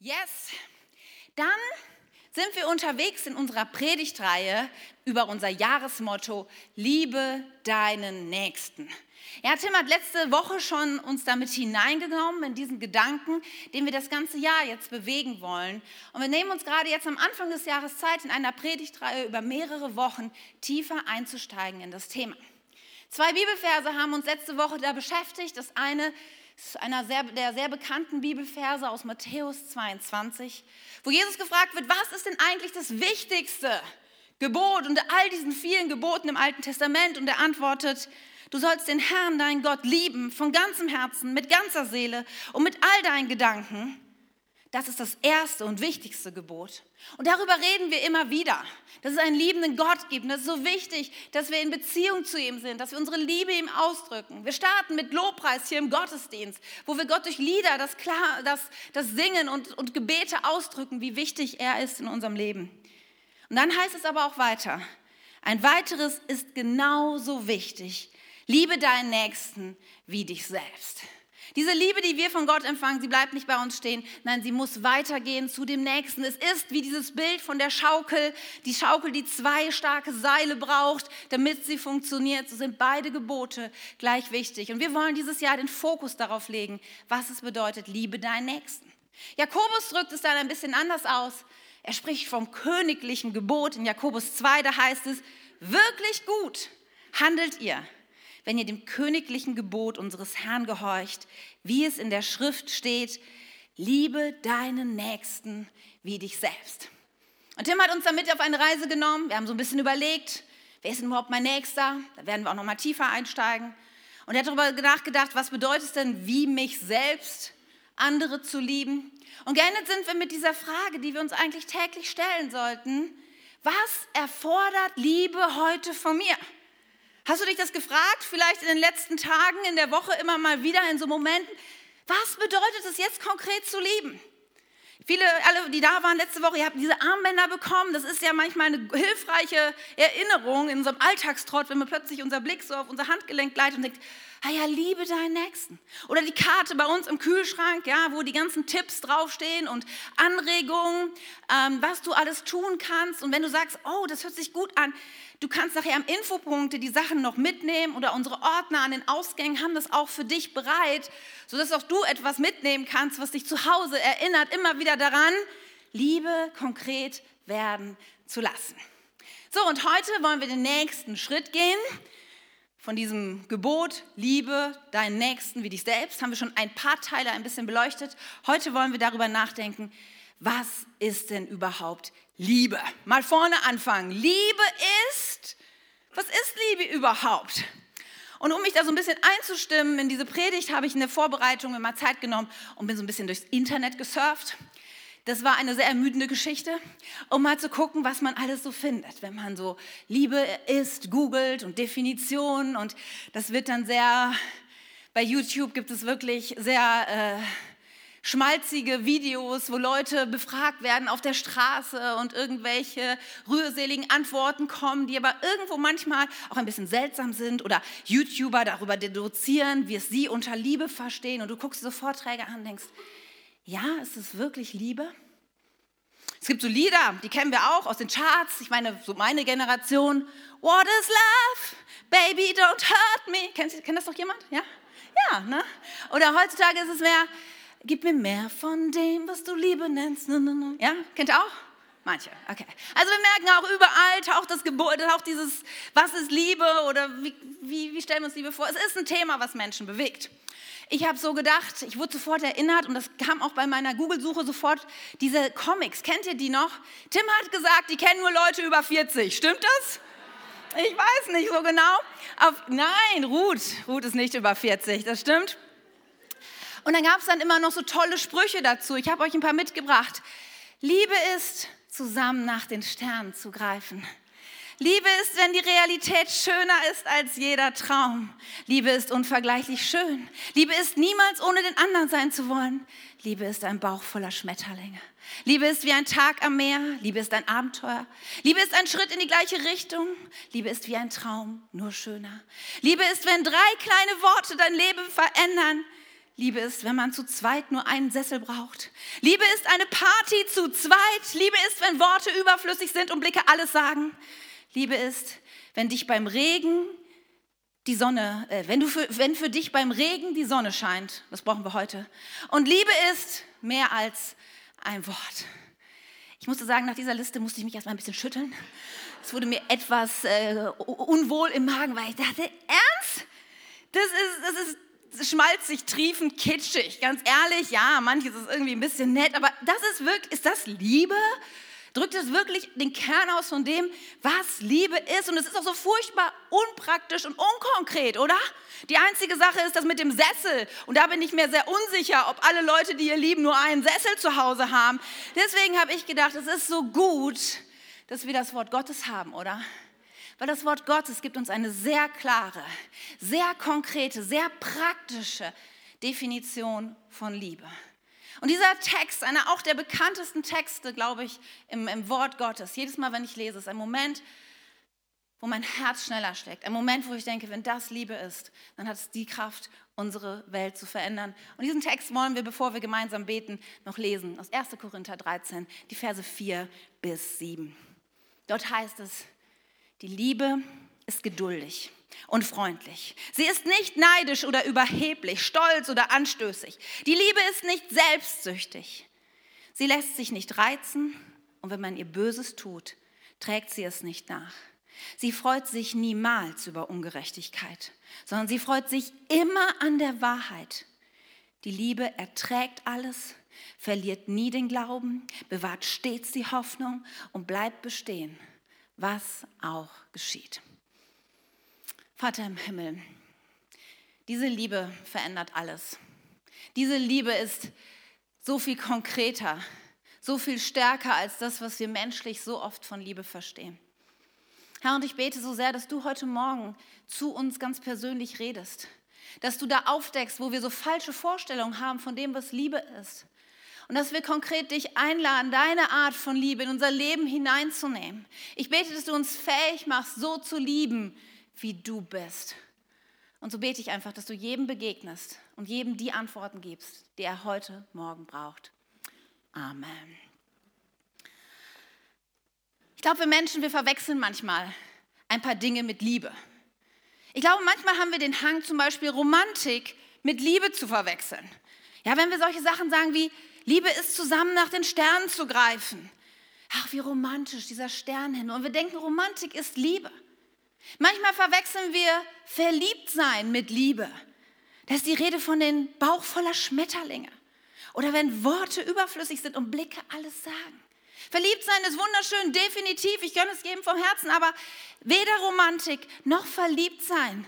Yes. Dann sind wir unterwegs in unserer Predigtreihe über unser Jahresmotto Liebe deinen Nächsten. Ja, Tim hat letzte Woche schon uns damit hineingenommen in diesen Gedanken, den wir das ganze Jahr jetzt bewegen wollen. Und wir nehmen uns gerade jetzt am Anfang des Jahres Zeit, in einer Predigtreihe über mehrere Wochen tiefer einzusteigen in das Thema. Zwei Bibelverse haben uns letzte Woche da beschäftigt. Das eine einer sehr, der sehr bekannten Bibelverse aus Matthäus 22, wo Jesus gefragt wird, was ist denn eigentlich das wichtigste Gebot unter all diesen vielen Geboten im Alten Testament? Und er antwortet, du sollst den Herrn, deinen Gott, lieben von ganzem Herzen, mit ganzer Seele und mit all deinen Gedanken das ist das erste und wichtigste Gebot. Und darüber reden wir immer wieder, dass es einen liebenden Gott gibt. Und das ist so wichtig, dass wir in Beziehung zu ihm sind, dass wir unsere Liebe ihm ausdrücken. Wir starten mit Lobpreis hier im Gottesdienst, wo wir Gott durch Lieder, das, Klar, das, das Singen und, und Gebete ausdrücken, wie wichtig er ist in unserem Leben. Und dann heißt es aber auch weiter, ein weiteres ist genauso wichtig. Liebe deinen Nächsten wie dich selbst. Diese Liebe, die wir von Gott empfangen, sie bleibt nicht bei uns stehen. Nein, sie muss weitergehen zu dem Nächsten. Es ist wie dieses Bild von der Schaukel, die Schaukel, die zwei starke Seile braucht, damit sie funktioniert. So sind beide Gebote gleich wichtig. Und wir wollen dieses Jahr den Fokus darauf legen, was es bedeutet, liebe deinen Nächsten. Jakobus drückt es dann ein bisschen anders aus. Er spricht vom königlichen Gebot. In Jakobus 2, da heißt es, wirklich gut handelt ihr wenn ihr dem königlichen Gebot unseres Herrn gehorcht, wie es in der Schrift steht, liebe deinen Nächsten wie dich selbst. Und Tim hat uns damit auf eine Reise genommen. Wir haben so ein bisschen überlegt, wer ist denn überhaupt mein Nächster? Da werden wir auch noch mal tiefer einsteigen. Und er hat darüber nachgedacht, was bedeutet es denn, wie mich selbst andere zu lieben? Und geendet sind wir mit dieser Frage, die wir uns eigentlich täglich stellen sollten. Was erfordert Liebe heute von mir? Hast du dich das gefragt, vielleicht in den letzten Tagen, in der Woche immer mal wieder in so Momenten? Was bedeutet es jetzt konkret zu lieben? Viele, alle, die da waren letzte Woche, ihr habt diese Armbänder bekommen. Das ist ja manchmal eine hilfreiche Erinnerung in unserem Alltagstrott, wenn man plötzlich unser Blick so auf unser Handgelenk gleitet und denkt, ah ja, liebe deinen Nächsten. Oder die Karte bei uns im Kühlschrank, ja, wo die ganzen Tipps draufstehen und Anregungen, ähm, was du alles tun kannst. Und wenn du sagst, oh, das hört sich gut an, Du kannst nachher am Infopunkte die Sachen noch mitnehmen oder unsere Ordner an den Ausgängen haben das auch für dich bereit, sodass auch du etwas mitnehmen kannst, was dich zu Hause erinnert, immer wieder daran, Liebe konkret werden zu lassen. So, und heute wollen wir den nächsten Schritt gehen. Von diesem Gebot, liebe deinen Nächsten wie dich selbst, haben wir schon ein paar Teile ein bisschen beleuchtet. Heute wollen wir darüber nachdenken, was ist denn überhaupt Liebe? Mal vorne anfangen. Liebe ist, was ist Liebe überhaupt? Und um mich da so ein bisschen einzustimmen in diese Predigt, habe ich in der Vorbereitung mir mal Zeit genommen und bin so ein bisschen durchs Internet gesurft. Das war eine sehr ermüdende Geschichte, um mal zu gucken, was man alles so findet, wenn man so Liebe ist, googelt und Definitionen und das wird dann sehr, bei YouTube gibt es wirklich sehr... Äh, schmalzige Videos, wo Leute befragt werden auf der Straße und irgendwelche rührseligen Antworten kommen, die aber irgendwo manchmal auch ein bisschen seltsam sind oder YouTuber darüber deduzieren, wie es sie unter Liebe verstehen und du guckst so Vorträge an und denkst, ja, ist es wirklich Liebe? Es gibt so Lieder, die kennen wir auch aus den Charts. Ich meine, so meine Generation. What is love? Baby, don't hurt me. Kennt, kennt das doch jemand? Ja? Ja, ne? Oder heutzutage ist es mehr, gib mir mehr von dem, was du Liebe nennst. Ja, kennt ihr auch? Manche, okay. Also wir merken auch überall taucht das Gebot, taucht dieses, was ist Liebe oder wie, wie, wie stellen wir uns Liebe vor? Es ist ein Thema, was Menschen bewegt. Ich habe so gedacht, ich wurde sofort erinnert und das kam auch bei meiner Google-Suche sofort, diese Comics, kennt ihr die noch? Tim hat gesagt, die kennen nur Leute über 40, stimmt das? Ich weiß nicht so genau. Auf, nein, Ruth, Ruth ist nicht über 40, das stimmt. Und dann gab es dann immer noch so tolle Sprüche dazu. Ich habe euch ein paar mitgebracht. Liebe ist, zusammen nach den Sternen zu greifen. Liebe ist, wenn die Realität schöner ist als jeder Traum. Liebe ist unvergleichlich schön. Liebe ist, niemals ohne den anderen sein zu wollen. Liebe ist ein Bauch voller Schmetterlinge. Liebe ist wie ein Tag am Meer. Liebe ist ein Abenteuer. Liebe ist ein Schritt in die gleiche Richtung. Liebe ist wie ein Traum, nur schöner. Liebe ist, wenn drei kleine Worte dein Leben verändern. Liebe ist, wenn man zu zweit nur einen Sessel braucht. Liebe ist eine Party zu zweit. Liebe ist, wenn Worte überflüssig sind und Blicke alles sagen. Liebe ist, wenn dich beim Regen die Sonne, äh, wenn, du für, wenn für dich beim Regen die Sonne scheint. Das brauchen wir heute. Und Liebe ist mehr als ein Wort. Ich musste sagen, nach dieser Liste musste ich mich erstmal ein bisschen schütteln. Es wurde mir etwas äh, unwohl im Magen, weil ich dachte, ernst? Das ist, das ist schmalzig, triefend, kitschig. Ganz ehrlich, ja, manches ist irgendwie ein bisschen nett, aber das ist wirklich, ist das Liebe? Drückt es wirklich den Kern aus von dem, was Liebe ist? Und es ist auch so furchtbar unpraktisch und unkonkret, oder? Die einzige Sache ist das mit dem Sessel. Und da bin ich mir sehr unsicher, ob alle Leute, die ihr lieben, nur einen Sessel zu Hause haben. Deswegen habe ich gedacht, es ist so gut, dass wir das Wort Gottes haben, oder? Weil das Wort Gottes gibt uns eine sehr klare, sehr konkrete, sehr praktische Definition von Liebe. Und dieser Text, einer auch der bekanntesten Texte, glaube ich, im, im, Wort Gottes, jedes Mal, wenn ich lese, ist ein Moment, wo mein Herz schneller schlägt. Ein Moment, wo ich denke, wenn das Liebe ist, dann hat es die Kraft, unsere Welt zu verändern. Und diesen Text wollen wir, bevor wir gemeinsam beten, noch lesen. Aus 1. Korinther 13, die Verse 4 bis 7. Dort heißt es, die Liebe ist geduldig und freundlich. Sie ist nicht neidisch oder überheblich, stolz oder anstößig. Die Liebe ist nicht selbstsüchtig. Sie lässt sich nicht reizen und wenn man ihr Böses tut, trägt sie es nicht nach. Sie freut sich niemals über Ungerechtigkeit, sondern sie freut sich immer an der Wahrheit. Die Liebe erträgt alles, verliert nie den Glauben, bewahrt stets die Hoffnung und bleibt bestehen was auch geschieht. Vater im Himmel, diese Liebe verändert alles. Diese Liebe ist so viel konkreter, so viel stärker als das, was wir menschlich so oft von Liebe verstehen. Herr, und ich bete so sehr, dass du heute Morgen zu uns ganz persönlich redest, dass du da aufdeckst, wo wir so falsche Vorstellungen haben von dem, was Liebe ist, und dass wir konkret dich einladen, deine Art von Liebe in unser Leben hineinzunehmen. Ich bete, dass du uns fähig machst, so zu lieben, wie du bist. Und so bete ich einfach, dass du jedem begegnest und jedem die Antworten gibst, die er heute Morgen braucht. Amen. Ich glaube, wir Menschen, wir verwechseln manchmal ein paar Dinge mit Liebe. Ich glaube, manchmal haben wir den Hang, zum Beispiel Romantik mit Liebe zu verwechseln. Ja, wenn wir solche Sachen sagen wie, Liebe ist zusammen nach den Sternen zu greifen. Ach, wie romantisch dieser Stern hin. Und wir denken, Romantik ist Liebe. Manchmal verwechseln wir Verliebtsein mit Liebe. Da ist die Rede von den Bauch voller Schmetterlinge. Oder wenn Worte überflüssig sind und Blicke alles sagen. Verliebtsein ist wunderschön, definitiv. Ich gönne es jedem vom Herzen. Aber weder Romantik noch Verliebtsein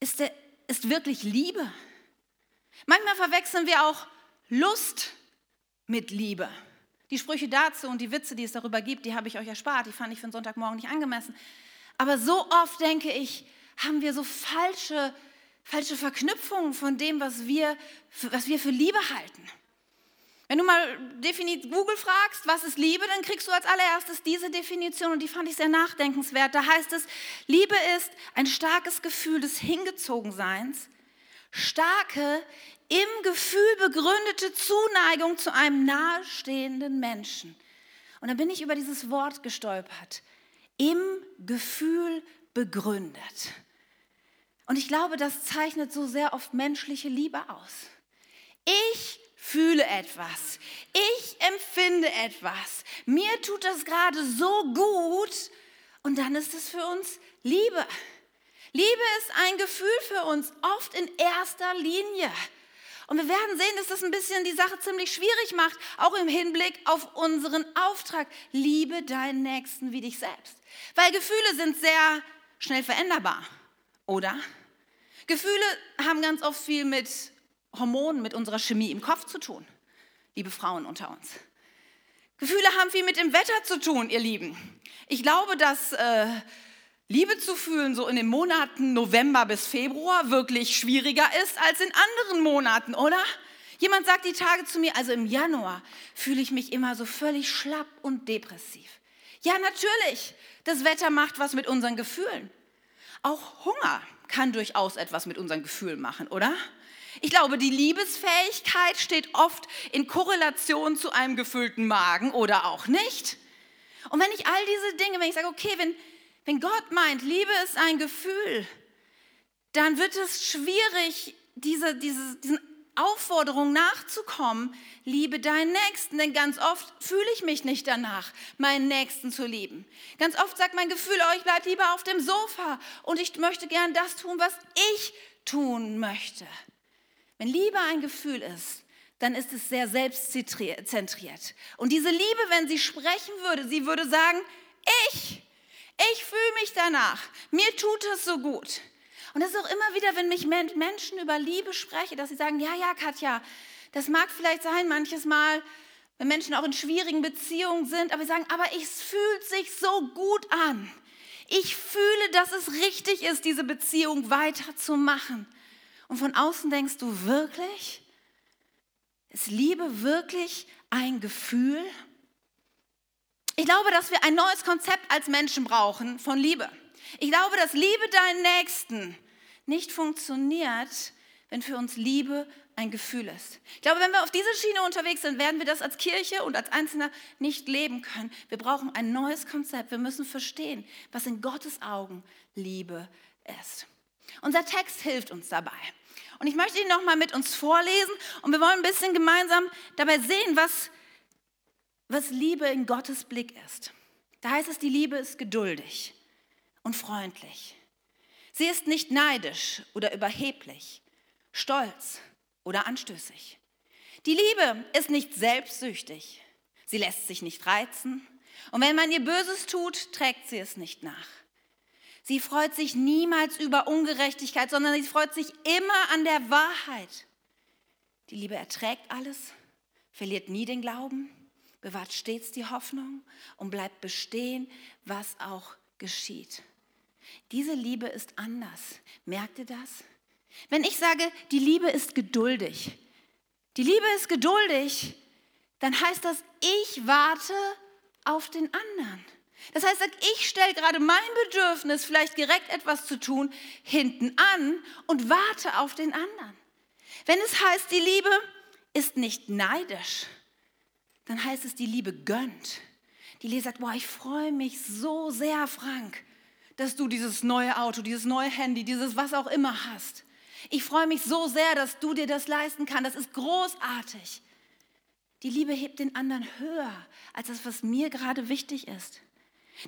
ist, ist wirklich Liebe. Manchmal verwechseln wir auch Lust mit Liebe. Die Sprüche dazu und die Witze, die es darüber gibt, die habe ich euch erspart. Die fand ich für den Sonntagmorgen nicht angemessen. Aber so oft, denke ich, haben wir so falsche, falsche Verknüpfungen von dem, was wir, was wir für Liebe halten. Wenn du mal Google fragst, was ist Liebe, dann kriegst du als allererstes diese Definition und die fand ich sehr nachdenkenswert. Da heißt es, Liebe ist ein starkes Gefühl des Hingezogenseins, starke, im Gefühl begründete Zuneigung zu einem nahestehenden Menschen. Und dann bin ich über dieses Wort gestolpert. Im Gefühl begründet. Und ich glaube, das zeichnet so sehr oft menschliche Liebe aus. Ich fühle etwas. Ich empfinde etwas. Mir tut das gerade so gut. Und dann ist es für uns Liebe. Liebe ist ein Gefühl für uns, oft in erster Linie. Und wir werden sehen, dass das ein bisschen die Sache ziemlich schwierig macht, auch im Hinblick auf unseren Auftrag. Liebe deinen Nächsten wie dich selbst. Weil Gefühle sind sehr schnell veränderbar, oder? Gefühle haben ganz oft viel mit Hormonen, mit unserer Chemie im Kopf zu tun, liebe Frauen unter uns. Gefühle haben viel mit dem Wetter zu tun, ihr Lieben. Ich glaube, dass äh, Liebe zu fühlen, so in den Monaten November bis Februar, wirklich schwieriger ist als in anderen Monaten, oder? Jemand sagt die Tage zu mir, also im Januar fühle ich mich immer so völlig schlapp und depressiv. Ja, natürlich, das Wetter macht was mit unseren Gefühlen. Auch Hunger kann durchaus etwas mit unseren Gefühlen machen, oder? Ich glaube, die Liebesfähigkeit steht oft in Korrelation zu einem gefüllten Magen oder auch nicht. Und wenn ich all diese Dinge, wenn ich sage, okay, wenn, wenn Gott meint, Liebe ist ein Gefühl, dann wird es schwierig, diese, diese, diesen Aufforderung nachzukommen, liebe deinen Nächsten, denn ganz oft fühle ich mich nicht danach, meinen Nächsten zu lieben. Ganz oft sagt mein Gefühl, oh, ich bleibe lieber auf dem Sofa und ich möchte gern das tun, was ich tun möchte. Wenn Liebe ein Gefühl ist, dann ist es sehr selbstzentriert. Und diese Liebe, wenn sie sprechen würde, sie würde sagen, ich, ich fühle mich danach, mir tut es so gut. Und das ist auch immer wieder, wenn mich Menschen über Liebe sprechen, dass sie sagen, ja, ja, Katja, das mag vielleicht sein manches Mal, wenn Menschen auch in schwierigen Beziehungen sind, aber sie sagen, aber es fühlt sich so gut an. Ich fühle, dass es richtig ist, diese Beziehung weiterzumachen. Und von außen denkst du wirklich, ist Liebe wirklich ein Gefühl? Ich glaube, dass wir ein neues Konzept als Menschen brauchen von Liebe. Ich glaube, dass Liebe deinen Nächsten nicht funktioniert, wenn für uns Liebe ein Gefühl ist. Ich glaube, wenn wir auf dieser Schiene unterwegs sind, werden wir das als Kirche und als Einzelner nicht leben können. Wir brauchen ein neues Konzept. Wir müssen verstehen, was in Gottes Augen Liebe ist. Unser Text hilft uns dabei. Und ich möchte ihn nochmal mit uns vorlesen und wir wollen ein bisschen gemeinsam dabei sehen, was, was Liebe in Gottes Blick ist. Da heißt es, die Liebe ist geduldig und freundlich. Sie ist nicht neidisch oder überheblich, stolz oder anstößig. Die Liebe ist nicht selbstsüchtig. Sie lässt sich nicht reizen. Und wenn man ihr Böses tut, trägt sie es nicht nach. Sie freut sich niemals über Ungerechtigkeit, sondern sie freut sich immer an der Wahrheit. Die Liebe erträgt alles, verliert nie den Glauben, bewahrt stets die Hoffnung und bleibt bestehen, was auch geschieht. Diese Liebe ist anders. Merkt ihr das? Wenn ich sage, die Liebe ist geduldig, die Liebe ist geduldig, dann heißt das, ich warte auf den anderen. Das heißt, ich stelle gerade mein Bedürfnis, vielleicht direkt etwas zu tun, hinten an und warte auf den anderen. Wenn es heißt, die Liebe ist nicht neidisch, dann heißt es, die Liebe gönnt. Die Liebe sagt, boah, ich freue mich so sehr, Frank, dass du dieses neue Auto, dieses neue Handy, dieses was auch immer hast. Ich freue mich so sehr, dass du dir das leisten kannst. Das ist großartig. Die Liebe hebt den anderen höher als das, was mir gerade wichtig ist.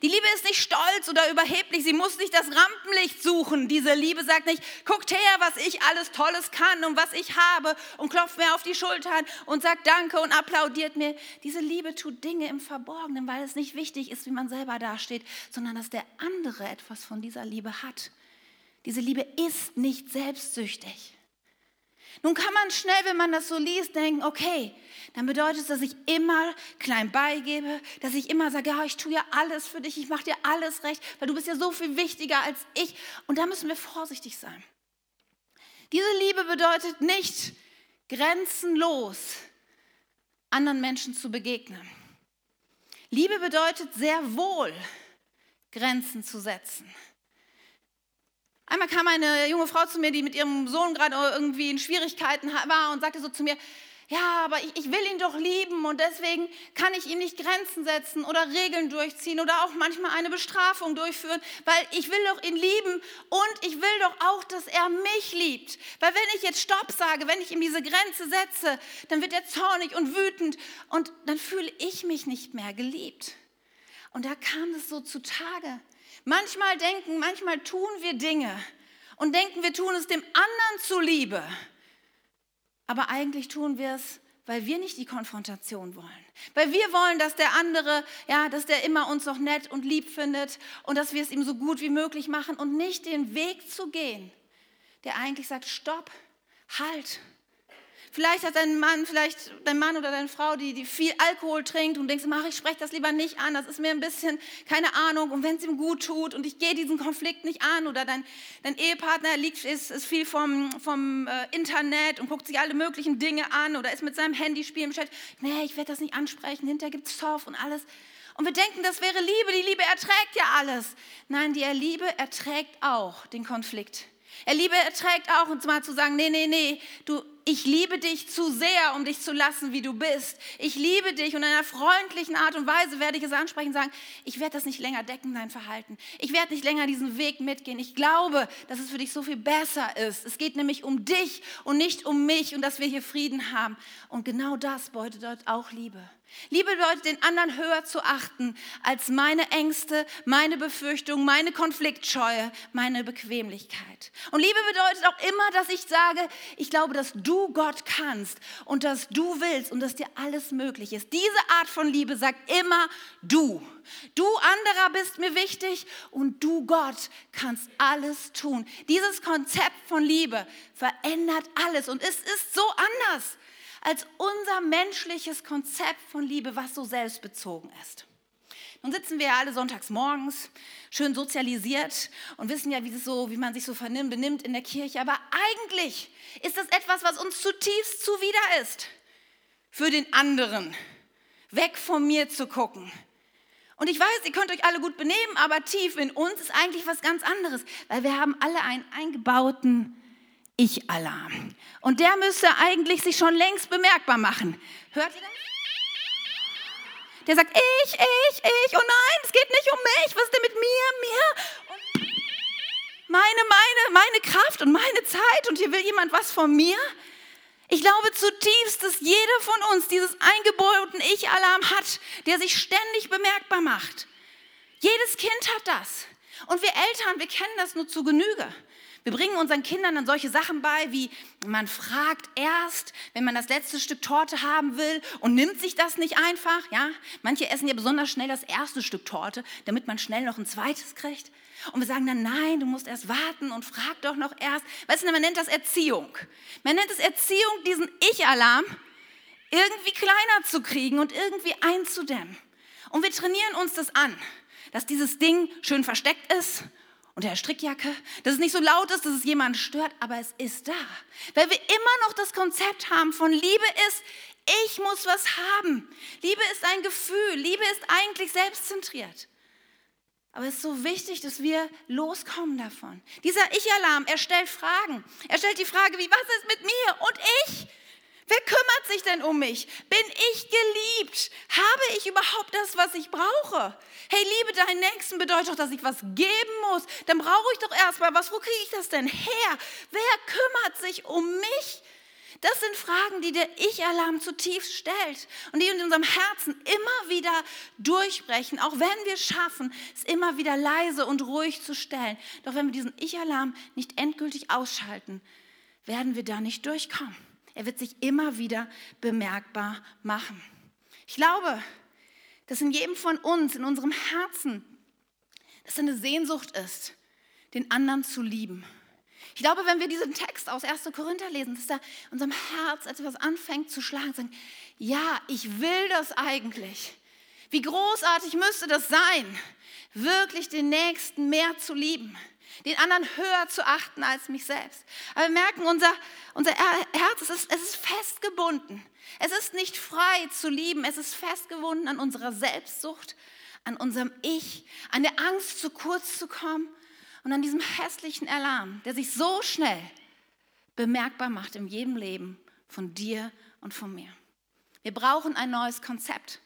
Die Liebe ist nicht stolz oder überheblich, sie muss nicht das Rampenlicht suchen. Diese Liebe sagt nicht, guckt her, was ich alles Tolles kann und was ich habe und klopft mir auf die Schultern und sagt Danke und applaudiert mir. Diese Liebe tut Dinge im Verborgenen, weil es nicht wichtig ist, wie man selber dasteht, sondern dass der andere etwas von dieser Liebe hat. Diese Liebe ist nicht selbstsüchtig. Nun kann man schnell, wenn man das so liest, denken, okay, dann bedeutet es, dass ich immer klein beigebe, dass ich immer sage, ja, ich tue ja alles für dich, ich mache dir alles recht, weil du bist ja so viel wichtiger als ich. Und da müssen wir vorsichtig sein. Diese Liebe bedeutet nicht grenzenlos anderen Menschen zu begegnen. Liebe bedeutet sehr wohl Grenzen zu setzen. Einmal kam eine junge Frau zu mir, die mit ihrem Sohn gerade irgendwie in Schwierigkeiten war und sagte so zu mir, ja, aber ich, ich, will ihn doch lieben und deswegen kann ich ihm nicht Grenzen setzen oder Regeln durchziehen oder auch manchmal eine Bestrafung durchführen, weil ich will doch ihn lieben und ich will doch auch, dass er mich liebt. Weil wenn ich jetzt Stopp sage, wenn ich ihm diese Grenze setze, dann wird er zornig und wütend und dann fühle ich mich nicht mehr geliebt. Und da kam es so zutage. Manchmal denken, manchmal tun wir Dinge und denken, wir tun es dem anderen zuliebe. Aber eigentlich tun wir es, weil wir nicht die Konfrontation wollen. Weil wir wollen, dass der andere, ja, dass der immer uns noch nett und lieb findet und dass wir es ihm so gut wie möglich machen und nicht den Weg zu gehen, der eigentlich sagt, stopp, halt, Vielleicht hat dein Mann, vielleicht dein Mann oder deine Frau, die, die viel Alkohol trinkt und denkst, ach, ich spreche das lieber nicht an, das ist mir ein bisschen, keine Ahnung, und wenn es ihm gut tut und ich gehe diesen Konflikt nicht an oder dein, dein Ehepartner liegt, ist, ist viel vom, vom äh, Internet und guckt sich alle möglichen Dinge an oder ist mit seinem Handy spielen beschäftigt, nee, ich werde das nicht ansprechen, hinterher gibt es Zoff und alles. Und wir denken, das wäre Liebe, die Liebe erträgt ja alles. Nein, die Liebe erträgt auch den Konflikt. Er Liebe erträgt auch, und zwar zu sagen, nee, nee, nee, du, ich liebe dich zu sehr, um dich zu lassen, wie du bist. Ich liebe dich und in einer freundlichen Art und Weise werde ich es ansprechen und sagen, ich werde das nicht länger decken, dein Verhalten. Ich werde nicht länger diesen Weg mitgehen. Ich glaube, dass es für dich so viel besser ist. Es geht nämlich um dich und nicht um mich und dass wir hier Frieden haben. Und genau das bedeutet auch Liebe. Liebe bedeutet, den anderen höher zu achten als meine Ängste, meine Befürchtungen, meine Konfliktscheue, meine Bequemlichkeit. Und Liebe bedeutet auch immer, dass ich sage, ich glaube, dass du Gott kannst und dass du willst und dass dir alles möglich ist. Diese Art von Liebe sagt immer du. Du anderer bist mir wichtig und du Gott kannst alles tun. Dieses Konzept von Liebe verändert alles und es ist so anders als unser menschliches Konzept von Liebe, was so selbstbezogen ist. Nun sitzen wir ja alle sonntags morgens, schön sozialisiert und wissen ja, wie, so, wie man sich so vernimmt, benimmt in der Kirche. Aber eigentlich ist das etwas, was uns zutiefst zuwider ist, für den anderen, weg von mir zu gucken. Und ich weiß, ihr könnt euch alle gut benehmen, aber tief in uns ist eigentlich was ganz anderes, weil wir haben alle einen eingebauten ich-Alarm. Und der müsste eigentlich sich schon längst bemerkbar machen. Hört ihr das? Der sagt, ich, ich, ich, oh nein, es geht nicht um mich, was ist denn mit mir, mir? Und meine, meine, meine Kraft und meine Zeit und hier will jemand was von mir? Ich glaube zutiefst, dass jeder von uns dieses eingebauten Ich-Alarm hat, der sich ständig bemerkbar macht. Jedes Kind hat das. Und wir Eltern, wir kennen das nur zu Genüge. Wir bringen unseren Kindern dann solche Sachen bei, wie man fragt erst, wenn man das letzte Stück Torte haben will und nimmt sich das nicht einfach. Ja? Manche essen ja besonders schnell das erste Stück Torte, damit man schnell noch ein zweites kriegt. Und wir sagen dann, nein, du musst erst warten und frag doch noch erst. Weißt du, man nennt das Erziehung. Man nennt es Erziehung, diesen Ich-Alarm irgendwie kleiner zu kriegen und irgendwie einzudämmen. Und wir trainieren uns das an, dass dieses Ding schön versteckt ist unter der Strickjacke, dass es nicht so laut ist, dass es jemand stört, aber es ist da. Weil wir immer noch das Konzept haben von Liebe ist, ich muss was haben. Liebe ist ein Gefühl, Liebe ist eigentlich selbstzentriert. Aber es ist so wichtig, dass wir loskommen davon. Dieser Ich-Alarm, er stellt Fragen. Er stellt die Frage, wie, was ist mit mir und ich? Wer kümmert sich denn um mich? Bin ich geliebt? Habe ich überhaupt das, was ich brauche? Hey, liebe deinen Nächsten bedeutet doch, dass ich was geben muss. Dann brauche ich doch erstmal was. Wo kriege ich das denn her? Wer kümmert sich um mich? Das sind Fragen, die der Ich-Alarm zutiefst stellt und die in unserem Herzen immer wieder durchbrechen, auch wenn wir schaffen, es immer wieder leise und ruhig zu stellen. Doch wenn wir diesen Ich-Alarm nicht endgültig ausschalten, werden wir da nicht durchkommen. Er wird sich immer wieder bemerkbar machen. Ich glaube, dass in jedem von uns, in unserem Herzen, dass eine Sehnsucht ist, den anderen zu lieben. Ich glaube, wenn wir diesen Text aus 1. Korinther lesen, dass da unserem Herz etwas anfängt zu schlagen, sagen, ja, ich will das eigentlich. Wie großartig müsste das sein, wirklich den Nächsten mehr zu lieben den anderen höher zu achten als mich selbst. Aber wir merken, unser, unser Herz, es ist, es ist festgebunden. Es ist nicht frei zu lieben, es ist festgebunden an unserer Selbstsucht, an unserem Ich, an der Angst, zu kurz zu kommen und an diesem hässlichen Alarm, der sich so schnell bemerkbar macht in jedem Leben von dir und von mir. Wir brauchen ein neues Konzept.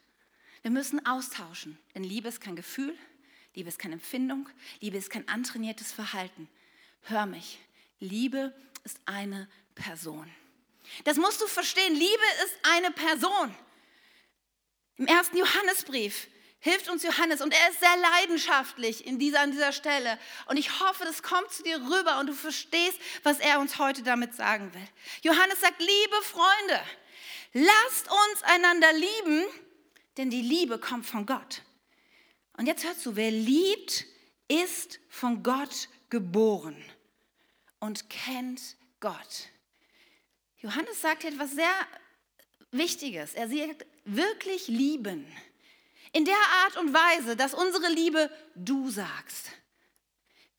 Wir müssen austauschen, denn Liebe ist kein Gefühl, Liebe ist keine Empfindung, Liebe ist kein antrainiertes Verhalten. Hör mich, Liebe ist eine Person. Das musst du verstehen, Liebe ist eine Person. Im ersten Johannesbrief hilft uns Johannes und er ist sehr leidenschaftlich in dieser, an dieser Stelle. Und ich hoffe, das kommt zu dir rüber und du verstehst, was er uns heute damit sagen will. Johannes sagt, liebe Freunde, lasst uns einander lieben, denn die Liebe kommt von Gott. Und jetzt hörst du, wer liebt, ist von Gott geboren und kennt Gott. Johannes sagt etwas sehr Wichtiges. Er sagt, wirklich lieben. In der Art und Weise, dass unsere Liebe du sagst.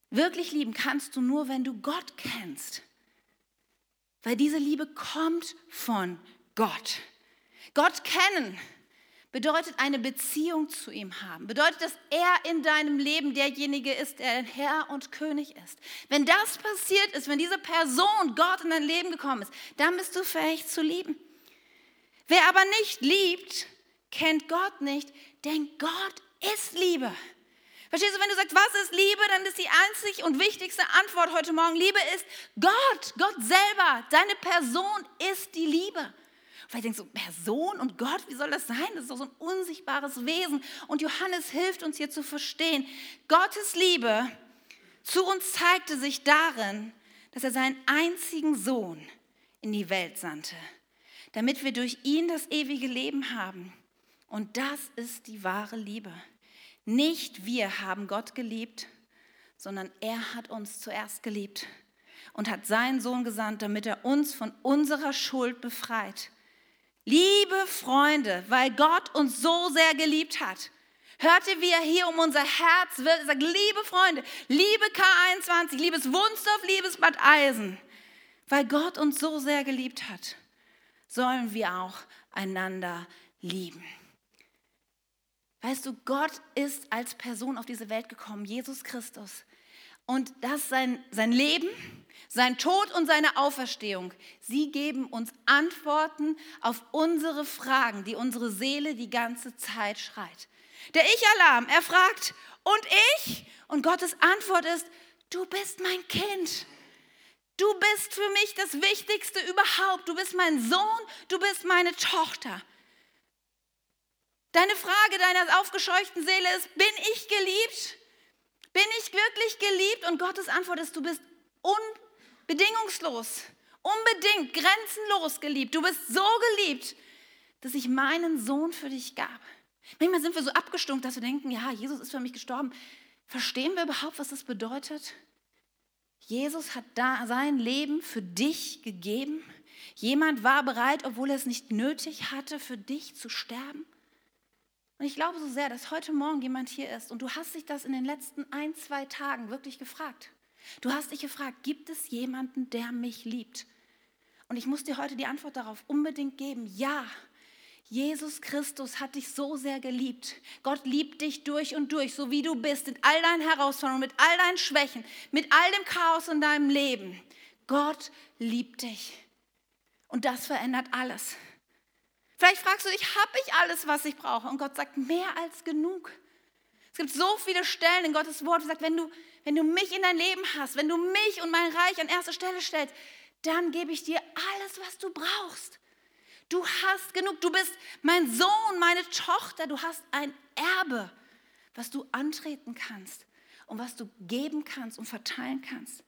Wirklich lieben kannst du nur, wenn du Gott kennst. Weil diese Liebe kommt von Gott. Gott kennen bedeutet eine Beziehung zu ihm haben. Bedeutet, dass er in deinem Leben derjenige ist, der Herr und König ist. Wenn das passiert ist, wenn diese Person Gott in dein Leben gekommen ist, dann bist du fähig zu lieben. Wer aber nicht liebt, kennt Gott nicht, denn Gott ist Liebe. Verstehst du, wenn du sagst, was ist Liebe, dann ist die einzig und wichtigste Antwort heute Morgen, Liebe ist Gott, Gott selber, deine Person ist die Liebe. Vielleicht denkst du, Person und Gott, wie soll das sein? Das ist doch so ein unsichtbares Wesen. Und Johannes hilft uns hier zu verstehen, Gottes Liebe zu uns zeigte sich darin, dass er seinen einzigen Sohn in die Welt sandte, damit wir durch ihn das ewige Leben haben. Und das ist die wahre Liebe. Nicht wir haben Gott geliebt, sondern er hat uns zuerst geliebt und hat seinen Sohn gesandt, damit er uns von unserer Schuld befreit. Liebe Freunde, weil Gott uns so sehr geliebt hat, hört ihr, wie er hier um unser Herz wird? Sagt, liebe Freunde, liebe K21, liebes Wunsdorf, liebes Bad Eisen, weil Gott uns so sehr geliebt hat, sollen wir auch einander lieben. Weißt du, Gott ist als Person auf diese Welt gekommen, Jesus Christus. Und das sein, sein Leben, sein Tod und seine Auferstehung, sie geben uns Antworten auf unsere Fragen, die unsere Seele die ganze Zeit schreit. Der Ich-Alarm, er fragt, und ich? Und Gottes Antwort ist, du bist mein Kind. Du bist für mich das Wichtigste überhaupt. Du bist mein Sohn, du bist meine Tochter. Deine Frage deiner aufgescheuchten Seele ist, bin ich geliebt? Bin ich wirklich geliebt? Und Gottes Antwort ist, du bist unbedingungslos, unbedingt, grenzenlos geliebt. Du bist so geliebt, dass ich meinen Sohn für dich gab. Manchmal sind wir so abgestumpft, dass wir denken, ja, Jesus ist für mich gestorben. Verstehen wir überhaupt, was das bedeutet? Jesus hat da sein Leben für dich gegeben. Jemand war bereit, obwohl er es nicht nötig hatte, für dich zu sterben. Und ich glaube so sehr, dass heute Morgen jemand hier ist und du hast dich das in den letzten ein, zwei Tagen wirklich gefragt. Du hast dich gefragt, gibt es jemanden, der mich liebt? Und ich muss dir heute die Antwort darauf unbedingt geben, ja. Jesus Christus hat dich so sehr geliebt. Gott liebt dich durch und durch, so wie du bist, mit all deinen Herausforderungen, mit all deinen Schwächen, mit all dem Chaos in deinem Leben. Gott liebt dich. Und das verändert alles. Vielleicht fragst du dich, habe ich alles, was ich brauche? Und Gott sagt, mehr als genug. Es gibt so viele Stellen in Gottes Wort, wo sagt, wenn du, wenn du mich in dein Leben hast, wenn du mich und mein Reich an erste Stelle stellst, dann gebe ich dir alles, was du brauchst. Du hast genug, du bist mein Sohn, meine Tochter, du hast ein Erbe, was du antreten kannst und was du geben kannst und verteilen kannst.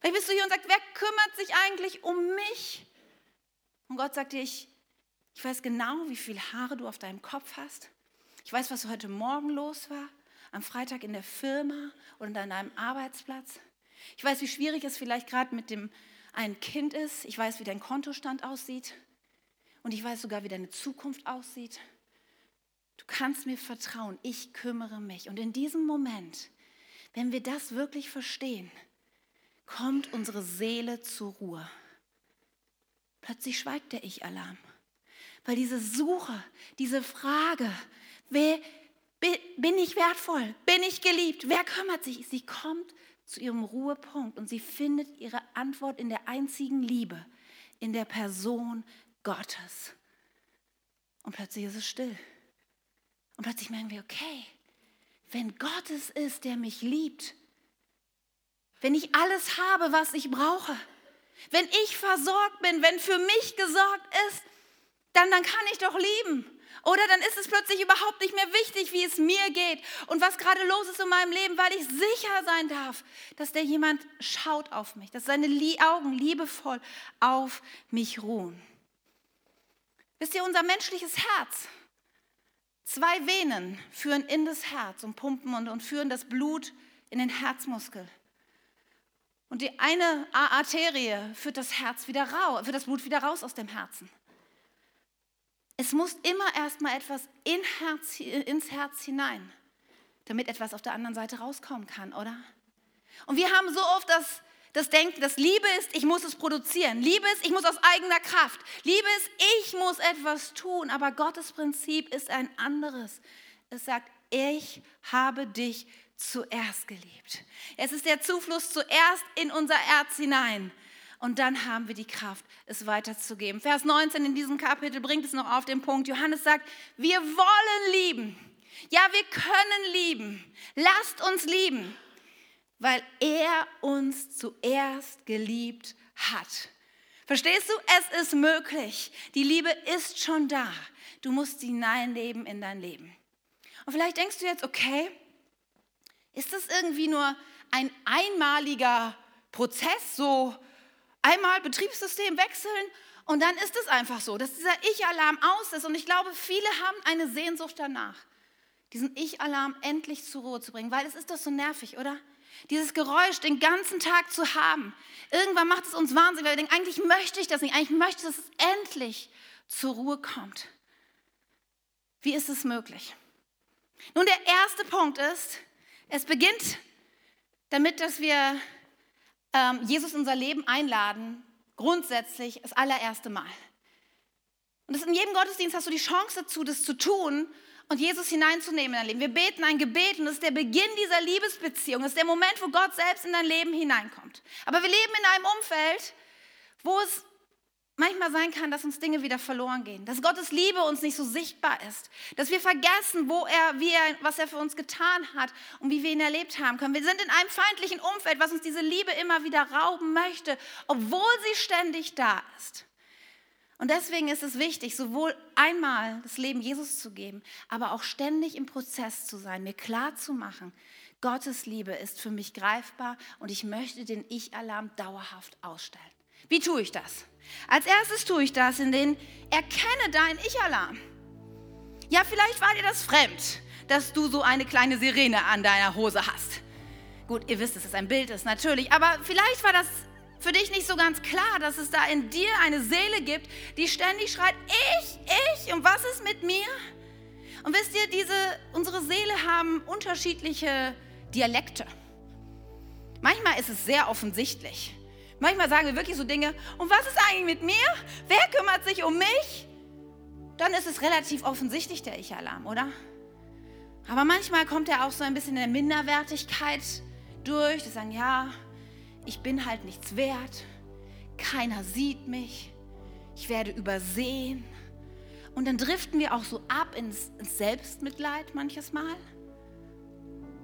Vielleicht bist du hier und sagst, wer kümmert sich eigentlich um mich? Und Gott sagt dir, ich ich weiß genau, wie viele Haare du auf deinem Kopf hast. Ich weiß, was heute Morgen los war, am Freitag in der Firma oder an deinem Arbeitsplatz. Ich weiß, wie schwierig es vielleicht gerade mit dem ein Kind ist. Ich weiß, wie dein Kontostand aussieht. Und ich weiß sogar, wie deine Zukunft aussieht. Du kannst mir vertrauen, ich kümmere mich. Und in diesem Moment, wenn wir das wirklich verstehen, kommt unsere Seele zur Ruhe. Plötzlich schweigt der Ich-Alarm. Weil diese Suche, diese Frage, wer, bin ich wertvoll? Bin ich geliebt? Wer kümmert sich? Sie kommt zu ihrem Ruhepunkt und sie findet ihre Antwort in der einzigen Liebe, in der Person Gottes. Und plötzlich ist es still. Und plötzlich merken wir, okay, wenn Gott es ist, der mich liebt, wenn ich alles habe, was ich brauche, wenn ich versorgt bin, wenn für mich gesorgt ist, dann, dann kann ich doch lieben. Oder dann ist es plötzlich überhaupt nicht mehr wichtig, wie es mir geht und was gerade los ist in meinem Leben, weil ich sicher sein darf, dass der jemand schaut auf mich, dass seine Augen liebevoll auf mich ruhen. Wisst ihr, unser menschliches Herz, zwei Venen führen in das Herz und pumpen und, und führen das Blut in den Herzmuskel. Und die eine Arterie führt das Herz wieder raus, führt das Blut wieder raus aus dem Herzen. Es muss immer erstmal etwas in Herz, ins Herz hinein, damit etwas auf der anderen Seite rauskommen kann, oder? Und wir haben so oft das, das Denken, dass Liebe ist, ich muss es produzieren. Liebe ist, ich muss aus eigener Kraft. Liebe ist, ich muss etwas tun. Aber Gottes Prinzip ist ein anderes. Es sagt, ich habe dich zuerst geliebt. Es ist der Zufluss zuerst in unser Herz hinein. Und dann haben wir die Kraft, es weiterzugeben. Vers 19 in diesem Kapitel bringt es noch auf den Punkt. Johannes sagt, wir wollen lieben. Ja, wir können lieben. Lasst uns lieben, weil er uns zuerst geliebt hat. Verstehst du? Es ist möglich. Die Liebe ist schon da. Du musst sie hineinleben in dein Leben. Und vielleicht denkst du jetzt, okay, ist das irgendwie nur ein einmaliger Prozess, so einmal Betriebssystem wechseln und dann ist es einfach so, dass dieser Ich-Alarm aus ist. Und ich glaube, viele haben eine Sehnsucht danach, diesen Ich-Alarm endlich zur Ruhe zu bringen, weil es ist doch so nervig, oder? Dieses Geräusch den ganzen Tag zu haben. Irgendwann macht es uns wahnsinnig, weil wir denken, eigentlich möchte ich das nicht, eigentlich möchte ich, dass es endlich zur Ruhe kommt. Wie ist es möglich? Nun, der erste Punkt ist, es beginnt damit, dass wir ähm, Jesus in unser Leben einladen, grundsätzlich das allererste Mal. Und in jedem Gottesdienst hast du die Chance dazu, das zu tun und Jesus hineinzunehmen in dein Leben. Wir beten ein Gebet und das ist der Beginn dieser Liebesbeziehung. Das ist der Moment, wo Gott selbst in dein Leben hineinkommt. Aber wir leben in einem Umfeld, wo es manchmal sein kann, dass uns Dinge wieder verloren gehen, dass Gottes Liebe uns nicht so sichtbar ist, dass wir vergessen, wo er, wie er, was er für uns getan hat und wie wir ihn erlebt haben können. Wir sind in einem feindlichen Umfeld, was uns diese Liebe immer wieder rauben möchte, obwohl sie ständig da ist. Und deswegen ist es wichtig, sowohl einmal das Leben Jesus zu geben, aber auch ständig im Prozess zu sein, mir klar zu machen, Gottes Liebe ist für mich greifbar und ich möchte den Ich-Alarm dauerhaft ausstellen. Wie tue ich das? Als erstes tue ich das, in den erkenne deinen Ich-Alarm. Ja, vielleicht war dir das fremd, dass du so eine kleine Sirene an deiner Hose hast. Gut, ihr wisst, dass es ein Bild ist, natürlich, aber vielleicht war das für dich nicht so ganz klar, dass es da in dir eine Seele gibt, die ständig schreit, ich, ich, und was ist mit mir? Und wisst ihr, diese, unsere Seele haben unterschiedliche Dialekte. Manchmal ist es sehr offensichtlich. Manchmal sagen wir wirklich so Dinge, und was ist eigentlich mit mir? Wer kümmert sich um mich? Dann ist es relativ offensichtlich der Ich-Alarm, oder? Aber manchmal kommt er auch so ein bisschen in der Minderwertigkeit durch. Die sagen, ja, ich bin halt nichts wert. Keiner sieht mich. Ich werde übersehen. Und dann driften wir auch so ab ins, Selbstmitleid manches Mal.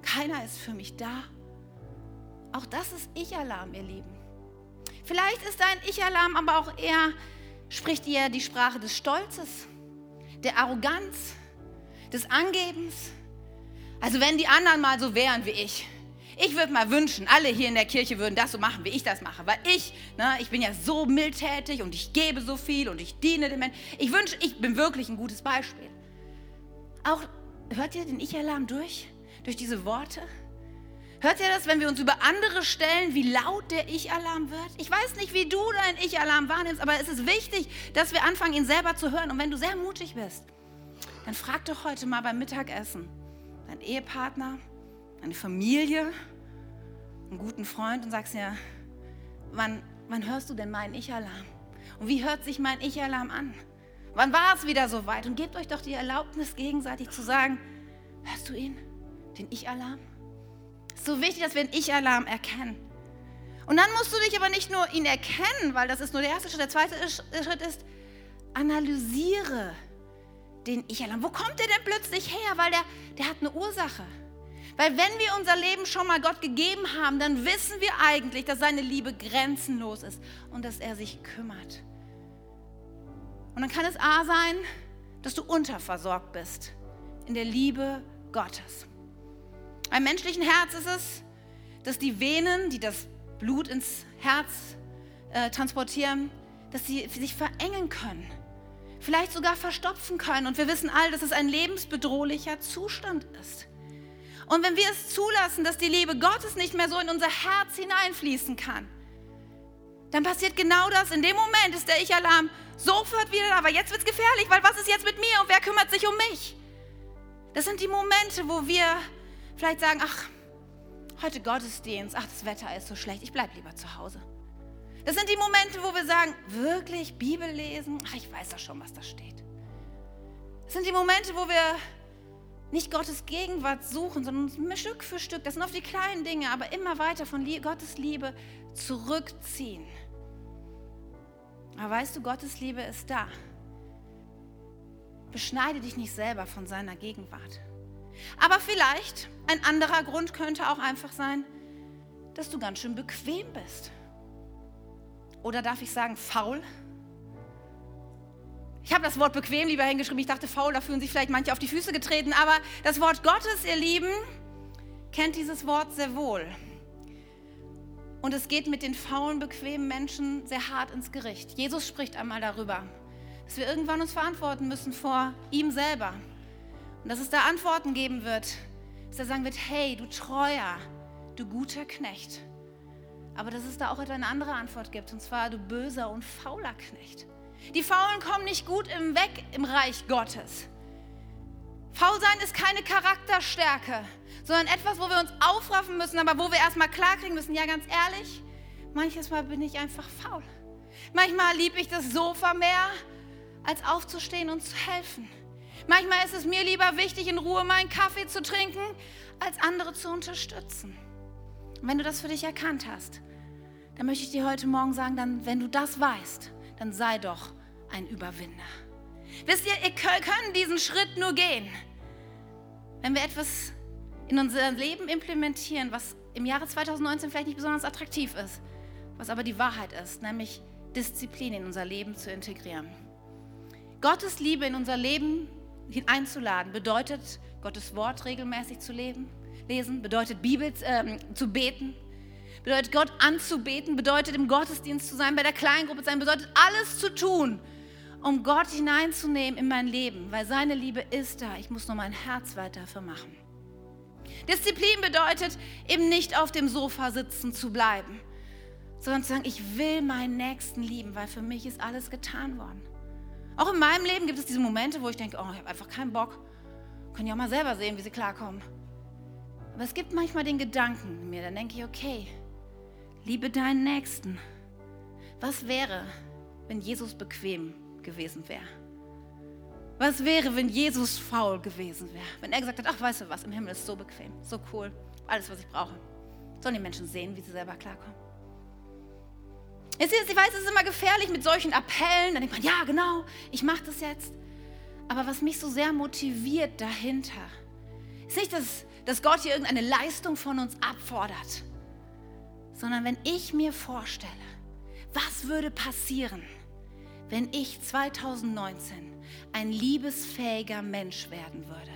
Keiner ist für mich da. Auch das ist Ich-Alarm, ihr Lieben. Vielleicht ist dein Ich-Alarm aber auch eher, spricht eher die Sprache des Stolzes, der Arroganz, des Angebens. Also wenn die anderen mal so wären wie ich. Ich würde mal wünschen, alle hier in der Kirche würden das so machen, wie ich das mache. Weil ich, ne, ich bin ja so mildtätig und ich gebe so viel und ich diene den Menschen. Ich wünsche, ich bin wirklich ein gutes Beispiel. Auch, hört ihr den Ich-Alarm durch? Durch diese Worte? Hört ihr das, wenn wir uns über andere stellen, wie laut der Ich-Alarm wird? Ich weiß nicht, wie du deinen Ich-Alarm wahrnimmst, aber es ist wichtig, dass wir anfangen, ihn selber zu hören. Und wenn du sehr mutig bist, dann frag doch heute mal beim Mittagessen deinen Ehepartner, deine Familie, einen guten Freund und sagst ja, wann, wann hörst du denn meinen Ich-Alarm? Und wie hört sich mein Ich-Alarm an? Wann war es wieder so weit? Und gebt euch doch die Erlaubnis, gegenseitig zu sagen, hörst du ihn, den Ich-Alarm? So wichtig, dass wir den Ich-Alarm erkennen. Und dann musst du dich aber nicht nur ihn erkennen, weil das ist nur der erste Schritt. Der zweite Schritt ist, analysiere den Ich-Alarm. Wo kommt der denn plötzlich her? Weil der, der hat eine Ursache. Weil wenn wir unser Leben schon mal Gott gegeben haben, dann wissen wir eigentlich, dass seine Liebe grenzenlos ist und dass er sich kümmert. Und dann kann es A sein, dass du unterversorgt bist in der Liebe Gottes. Beim menschlichen Herz ist es, dass die Venen, die das Blut ins Herz äh, transportieren, dass sie sich verengen können, vielleicht sogar verstopfen können. Und wir wissen all, dass es ein lebensbedrohlicher Zustand ist. Und wenn wir es zulassen, dass die Liebe Gottes nicht mehr so in unser Herz hineinfließen kann, dann passiert genau das. In dem Moment ist der Ich-Alarm sofort wieder da. Aber jetzt wird es gefährlich, weil was ist jetzt mit mir und wer kümmert sich um mich? Das sind die Momente, wo wir vielleicht sagen, ach, heute Gottesdienst, ach, das Wetter ist so schlecht, ich bleibe lieber zu Hause. Das sind die Momente, wo wir sagen, wirklich Bibel lesen? Ach, ich weiß doch schon, was da steht. Das sind die Momente, wo wir nicht Gottes Gegenwart suchen, sondern Stück für Stück, das sind oft die kleinen Dinge, aber immer weiter von Gottes Liebe zurückziehen. Aber weißt du, Gottes Liebe ist da. Beschneide dich nicht selber von seiner Gegenwart. Aber vielleicht ein anderer Grund könnte auch einfach sein, dass du ganz schön bequem bist. Oder darf ich sagen, faul? Ich habe das Wort bequem lieber hingeschrieben. Ich dachte, faul, da fühlen sich vielleicht manche auf die Füße getreten. Aber das Wort Gottes, ihr Lieben, kennt dieses Wort sehr wohl. Und es geht mit den faulen, bequemen Menschen sehr hart ins Gericht. Jesus spricht einmal darüber, dass wir irgendwann uns verantworten müssen vor ihm selber. Und dass es da Antworten geben wird, dass er sagen wird, hey, du treuer, du guter Knecht. Aber dass es da auch eine andere Antwort gibt, und zwar du böser und fauler Knecht. Die Faulen kommen nicht gut im Weg im Reich Gottes. Faul sein ist keine Charakterstärke, sondern etwas, wo wir uns aufraffen müssen, aber wo wir erstmal klarkriegen müssen, ja ganz ehrlich, manches Mal bin ich einfach faul. Manchmal liebe ich das Sofa mehr, als aufzustehen und zu helfen. Manchmal ist es mir lieber wichtig, in Ruhe meinen Kaffee zu trinken, als andere zu unterstützen. Und wenn du das für dich erkannt hast, dann möchte ich dir heute Morgen sagen, dann, wenn du das weißt, dann sei doch ein Überwinder. Wisst ihr, wir können diesen Schritt nur gehen, wenn wir etwas in unser Leben implementieren, was im Jahre 2019 vielleicht nicht besonders attraktiv ist, was aber die Wahrheit ist, nämlich Disziplin in unser Leben zu integrieren. Gottes Liebe in unser Leben einzuladen bedeutet, Gottes Wort regelmäßig zu leben, lesen, bedeutet Bibel äh, zu beten, bedeutet Gott anzubeten, bedeutet im Gottesdienst zu sein, bei der Kleingruppe zu sein, bedeutet alles zu tun, um Gott hineinzunehmen in mein Leben, weil seine Liebe ist da. Ich muss nur mein Herz weiter dafür machen. Disziplin bedeutet eben nicht auf dem Sofa sitzen zu bleiben, sondern zu sagen, ich will meinen Nächsten lieben, weil für mich ist alles getan worden. Auch in meinem Leben gibt es diese Momente, wo ich denke, oh, ich habe einfach keinen Bock. Können ja auch mal selber sehen, wie sie klarkommen. Aber es gibt manchmal den Gedanken in mir, dann denke ich, okay, liebe deinen Nächsten. Was wäre, wenn Jesus bequem gewesen wäre? Was wäre, wenn Jesus faul gewesen wäre? Wenn er gesagt hat, ach, weißt du was, im Himmel ist so bequem, so cool, alles, was ich brauche. Sollen die Menschen sehen, wie sie selber klarkommen? Ich weiß, es ist immer gefährlich mit solchen Appellen. Dann denkt man, ja, genau, ich mache das jetzt. Aber was mich so sehr motiviert dahinter, ist nicht, dass, dass Gott hier irgendeine Leistung von uns abfordert, sondern wenn ich mir vorstelle, was würde passieren, wenn ich 2019 ein liebesfähiger Mensch werden würde?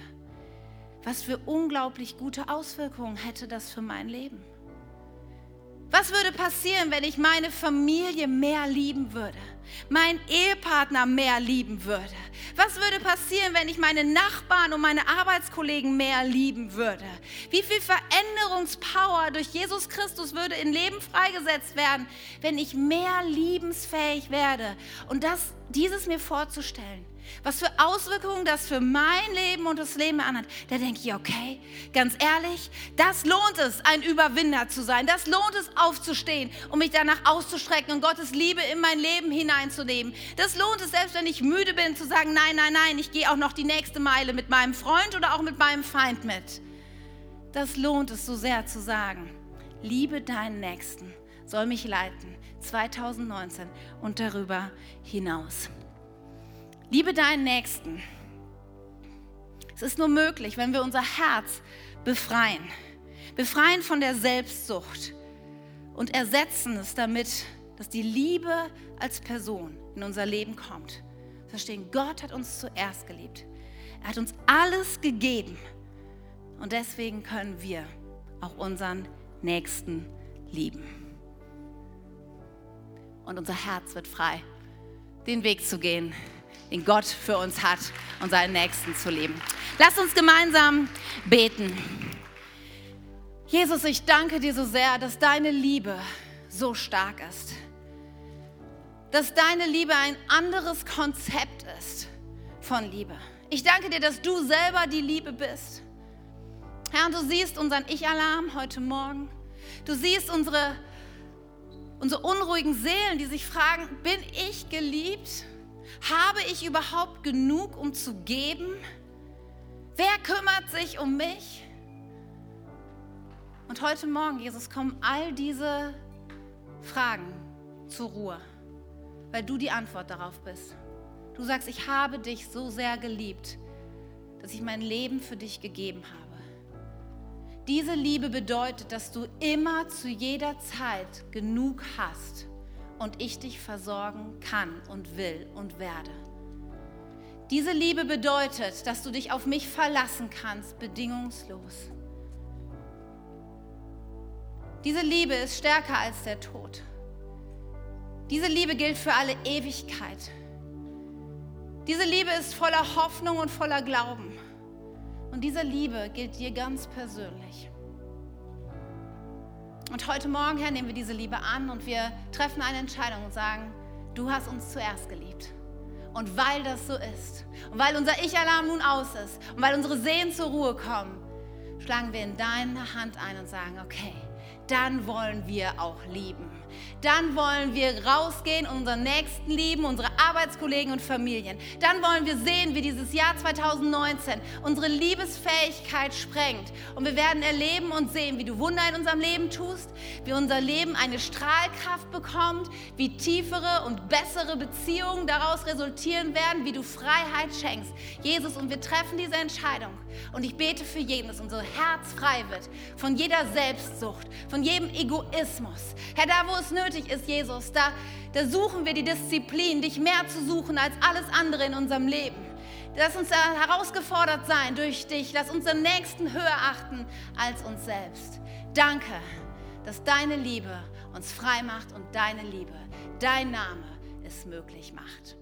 Was für unglaublich gute Auswirkungen hätte das für mein Leben? Was würde passieren, wenn ich meine Familie mehr lieben würde? Meinen Ehepartner mehr lieben würde? Was würde passieren, wenn ich meine Nachbarn und meine Arbeitskollegen mehr lieben würde? Wie viel Veränderungspower durch Jesus Christus würde in Leben freigesetzt werden, wenn ich mehr liebensfähig werde? Und das, dieses mir vorzustellen, was für Auswirkungen das für mein Leben und das Leben anderen hat, da denke ich, okay, ganz ehrlich, das lohnt es, ein Überwinder zu sein. Das lohnt es, aufzustehen und mich danach auszustrecken und Gottes Liebe in mein Leben hineinzunehmen. Das lohnt es, selbst wenn ich müde bin, zu sagen, nein, nein, nein, ich gehe auch noch die nächste Meile mit meinem Freund oder auch mit meinem Feind mit. Das lohnt es so sehr zu sagen. Liebe deinen Nächsten soll mich leiten 2019 und darüber hinaus. Liebe deinen Nächsten. Es ist nur möglich, wenn wir unser Herz befreien. Befreien von der Selbstsucht und ersetzen es damit, dass die Liebe als Person in unser Leben kommt. Verstehen, Gott hat uns zuerst geliebt. Er hat uns alles gegeben. Und deswegen können wir auch unseren Nächsten lieben. Und unser Herz wird frei, den Weg zu gehen, den Gott für uns hat und seinen Nächsten zu leben. Lass uns gemeinsam beten. Jesus, ich danke dir so sehr, dass deine Liebe so stark ist. Dass deine Liebe ein anderes Konzept ist von Liebe. Ich danke dir, dass du selber die Liebe bist. Herr, und du siehst unseren Ich-Alarm heute Morgen. Du siehst unsere, unsere unruhigen Seelen, die sich fragen, bin ich geliebt? Habe ich überhaupt genug, um zu geben? Wer kümmert sich um mich? Und heute Morgen, Jesus, kommen all diese Fragen zur Ruhe, weil du die Antwort darauf bist. Du sagst, ich habe dich so sehr geliebt, dass ich mein Leben für dich gegeben habe. Diese Liebe bedeutet, dass du immer zu jeder Zeit genug hast und ich dich versorgen kann und will und werde. Diese Liebe bedeutet, dass du dich auf mich verlassen kannst, bedingungslos. Diese Liebe ist stärker als der Tod. Diese Liebe gilt für alle Ewigkeit. Diese Liebe ist voller Hoffnung und voller Glauben. Und diese Liebe gilt dir ganz persönlich. Und heute Morgen, Herr, nehmen wir diese Liebe an und wir treffen eine Entscheidung und sagen, du hast uns zuerst geliebt. Und weil das so ist und weil unser Ich-Alarm nun aus ist und weil unsere Seelen zur Ruhe kommen, schlagen wir in deine Hand ein und sagen, okay, dann wollen wir auch lieben. Dann wollen wir rausgehen, unseren Nächsten lieben, unsere Arbeitskollegen und Familien. Dann wollen wir sehen, wie dieses Jahr 2019 unsere Liebesfähigkeit sprengt. Und wir werden erleben und sehen, wie du Wunder in unserem Leben tust, wie unser Leben eine Strahlkraft bekommt, wie tiefere und bessere Beziehungen daraus resultieren werden, wie du Freiheit schenkst. Jesus, und wir treffen diese Entscheidung. Und ich bete für jeden, dass unser Herz frei wird von jeder Selbstsucht, von jedem Egoismus. Herr, da wo es nötig ist, Jesus, da, da suchen wir die Disziplin, dich mehr zu suchen als alles andere in unserem Leben. Lass uns da herausgefordert sein durch dich. Lass unseren Nächsten höher achten als uns selbst. Danke, dass deine Liebe uns frei macht und deine Liebe, dein Name es möglich macht.